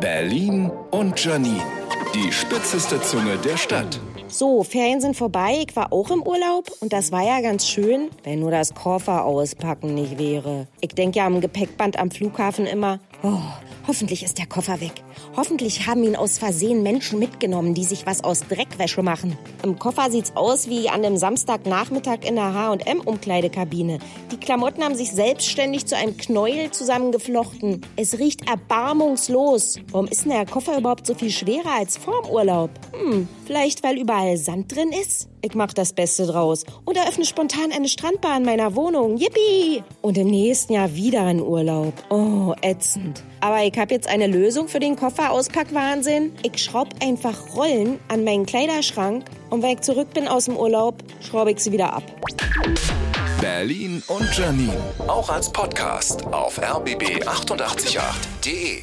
Berlin und Janine. Die spitzeste Zunge der Stadt. So, Ferien sind vorbei. Ich war auch im Urlaub und das war ja ganz schön, wenn nur das Koffer auspacken nicht wäre. Ich denke ja am Gepäckband am Flughafen immer, oh, hoffentlich ist der Koffer weg. Hoffentlich haben ihn aus Versehen Menschen mitgenommen, die sich was aus Dreckwäsche machen. Im Koffer sieht's aus wie an dem Samstagnachmittag in der H&M-Umkleidekabine. Die Klamotten haben sich selbstständig zu einem Knäuel zusammengeflochten. Es riecht erbarmungslos. Warum ist denn der Koffer überhaupt so viel schwerer als vorm Urlaub? Hm, vielleicht weil überall Sand drin ist? Ich mach das Beste draus und eröffne spontan eine Strandbar in meiner Wohnung. Yippie! Und im nächsten Jahr wieder ein Urlaub. Oh, ätzend. Aber ich habe jetzt eine Lösung für den Koffer-Auspackwahnsinn. Ich schraub einfach Rollen an meinen Kleiderschrank und wenn ich zurück bin aus dem Urlaub, schraube ich sie wieder ab. Berlin und Janine. Auch als Podcast auf rbb888.de.